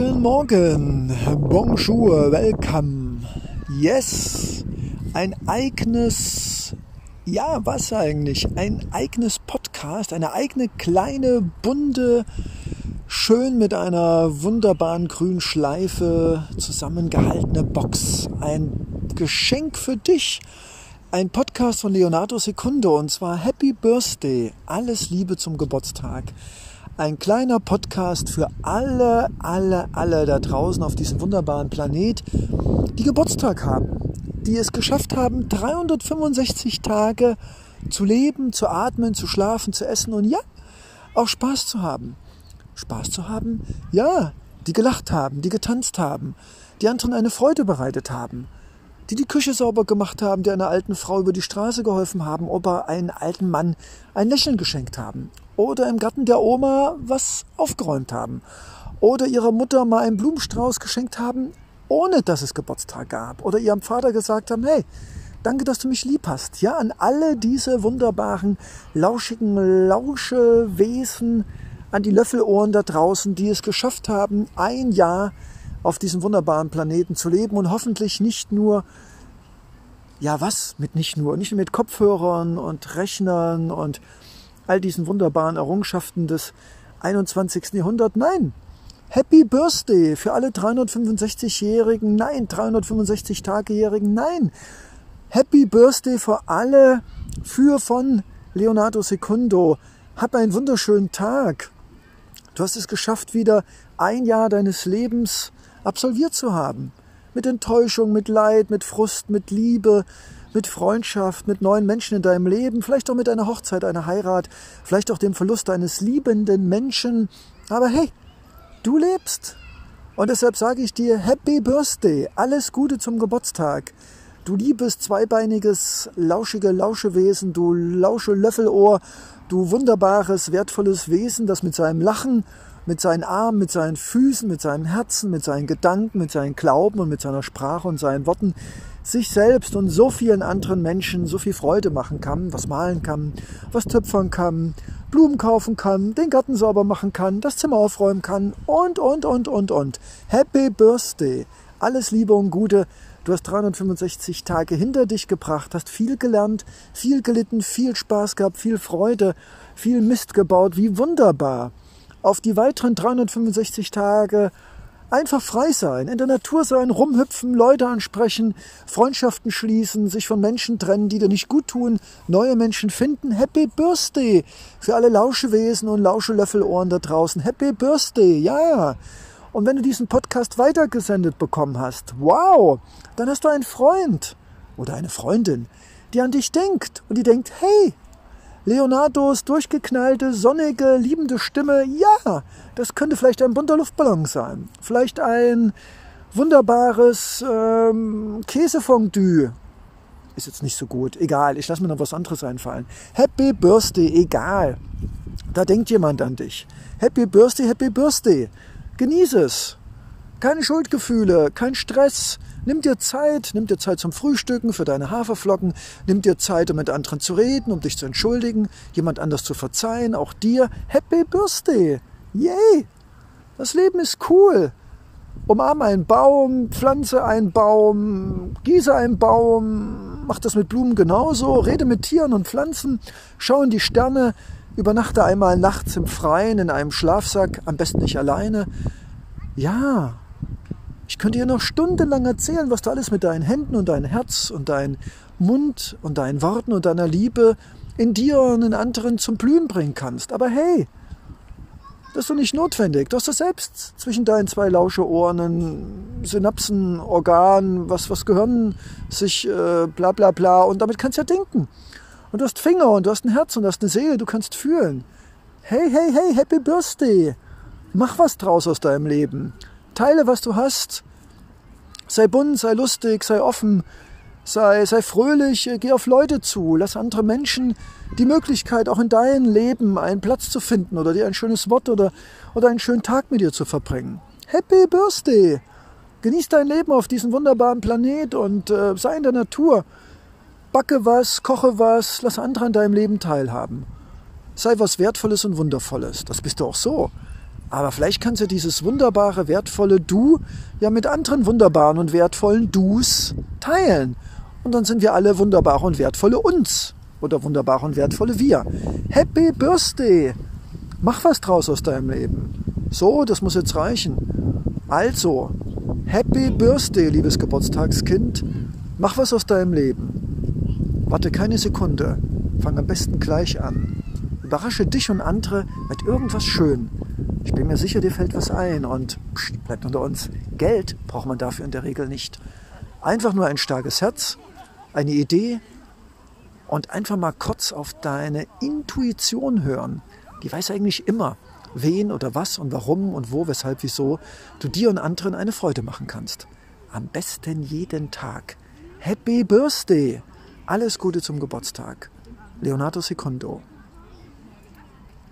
Guten Morgen, bonjour, welcome. Yes, ein eigenes, ja, was eigentlich? Ein eigenes Podcast, eine eigene kleine, bunte, schön mit einer wunderbaren grünen Schleife zusammengehaltene Box. Ein Geschenk für dich. Ein Podcast von Leonardo Secundo und zwar Happy Birthday. Alles Liebe zum Geburtstag ein kleiner Podcast für alle, alle, alle da draußen auf diesem wunderbaren Planet, die Geburtstag haben, die es geschafft haben, 365 Tage zu leben, zu atmen, zu schlafen, zu essen und ja, auch Spaß zu haben. Spaß zu haben? Ja, die gelacht haben, die getanzt haben, die anderen eine Freude bereitet haben, die die Küche sauber gemacht haben, die einer alten Frau über die Straße geholfen haben oder einen alten Mann ein Lächeln geschenkt haben. Oder im Garten der Oma was aufgeräumt haben. Oder ihrer Mutter mal einen Blumenstrauß geschenkt haben, ohne dass es Geburtstag gab. Oder ihrem Vater gesagt haben, hey, danke, dass du mich lieb hast. Ja, an alle diese wunderbaren, lauschigen Lauschewesen, an die Löffelohren da draußen, die es geschafft haben, ein Jahr auf diesem wunderbaren Planeten zu leben und hoffentlich nicht nur ja was mit nicht nur nicht nur mit Kopfhörern und Rechnern und all diesen wunderbaren Errungenschaften des 21. Jahrhunderts. Nein, Happy Birthday für alle 365-Jährigen. Nein, 365-Tagejährigen. Nein, Happy Birthday für alle für von Leonardo Secundo. Hab einen wunderschönen Tag. Du hast es geschafft, wieder ein Jahr deines Lebens absolviert zu haben. Mit Enttäuschung, mit Leid, mit Frust, mit Liebe, mit Freundschaft, mit neuen Menschen in deinem Leben, vielleicht auch mit einer Hochzeit, einer Heirat, vielleicht auch dem Verlust eines liebenden Menschen. Aber hey, du lebst. Und deshalb sage ich dir Happy Birthday, alles Gute zum Geburtstag. Du liebes, zweibeiniges, lauschige Lauschewesen, du lausche Löffelohr, du wunderbares, wertvolles Wesen, das mit seinem Lachen, mit seinen Armen, mit seinen Füßen, mit seinem Herzen, mit seinen Gedanken, mit seinem Glauben und mit seiner Sprache und seinen Worten sich selbst und so vielen anderen Menschen so viel Freude machen kann, was malen kann, was töpfern kann, Blumen kaufen kann, den Garten sauber machen kann, das Zimmer aufräumen kann und, und, und, und, und. Happy Birthday! Alles Liebe und Gute. Du hast 365 Tage hinter dich gebracht, hast viel gelernt, viel gelitten, viel Spaß gehabt, viel Freude, viel Mist gebaut. Wie wunderbar! Auf die weiteren 365 Tage Einfach frei sein, in der Natur sein, rumhüpfen, Leute ansprechen, Freundschaften schließen, sich von Menschen trennen, die dir nicht gut tun, neue Menschen finden. Happy Birthday für alle Lauschewesen und Lauschelöffelohren da draußen. Happy Birthday, ja. Und wenn du diesen Podcast weitergesendet bekommen hast, wow, dann hast du einen Freund oder eine Freundin, die an dich denkt und die denkt, hey, Leonardos durchgeknallte, sonnige, liebende Stimme, ja, das könnte vielleicht ein bunter Luftballon sein. Vielleicht ein wunderbares ähm, Käsefondue. Ist jetzt nicht so gut. Egal, ich lasse mir noch was anderes einfallen. Happy Birthday, egal. Da denkt jemand an dich. Happy Birthday, Happy Birthday. Genieße es. Keine Schuldgefühle, kein Stress. Nimm dir Zeit, nimm dir Zeit zum Frühstücken für deine Haferflocken, nimm dir Zeit, um mit anderen zu reden, um dich zu entschuldigen, jemand anders zu verzeihen, auch dir. Happy Birthday! Yay! Das Leben ist cool. Umarme einen Baum, pflanze einen Baum, gieße einen Baum, mach das mit Blumen genauso, rede mit Tieren und Pflanzen, schau in die Sterne, übernachte einmal nachts im Freien in einem Schlafsack, am besten nicht alleine. Ja, ich könnte dir noch stundenlang erzählen, was du alles mit deinen Händen und deinem Herz und deinem Mund und deinen Worten und deiner Liebe in dir und in anderen zum Blühen bringen kannst. Aber hey, das ist doch nicht notwendig. Du hast das selbst zwischen deinen zwei Lauscheohren, Synapsen, Organ, was, was Gehirn sich äh, bla bla bla und damit kannst du ja denken. Und du hast Finger und du hast ein Herz und du hast eine Seele, du kannst fühlen. Hey, hey, hey, Happy Birthday! Mach was draus aus deinem Leben. Teile, was du hast. Sei bunt, sei lustig, sei offen, sei, sei fröhlich, äh, geh auf Leute zu, lass andere Menschen die Möglichkeit, auch in deinem Leben einen Platz zu finden oder dir ein schönes Wort oder, oder einen schönen Tag mit dir zu verbringen. Happy Birthday! Genieß dein Leben auf diesem wunderbaren Planet und äh, sei in der Natur. Backe was, koche was, lass andere an deinem Leben teilhaben. Sei was Wertvolles und Wundervolles. Das bist du auch so. Aber vielleicht kannst du dieses wunderbare, wertvolle Du ja mit anderen wunderbaren und wertvollen Dus teilen. Und dann sind wir alle wunderbare und wertvolle uns. Oder wunderbare und wertvolle wir. Happy Birthday! Mach was draus aus deinem Leben. So, das muss jetzt reichen. Also, Happy Birthday, liebes Geburtstagskind. Mach was aus deinem Leben. Warte keine Sekunde. Fang am besten gleich an. Überrasche dich und andere mit irgendwas schön. Ich bin mir sicher, dir fällt was ein und pst, bleibt unter uns. Geld braucht man dafür in der Regel nicht. Einfach nur ein starkes Herz, eine Idee und einfach mal kurz auf deine Intuition hören. Die weiß eigentlich immer, wen oder was und warum und wo, weshalb, wieso du dir und anderen eine Freude machen kannst. Am besten jeden Tag. Happy Birthday! Alles Gute zum Geburtstag. Leonardo Secondo.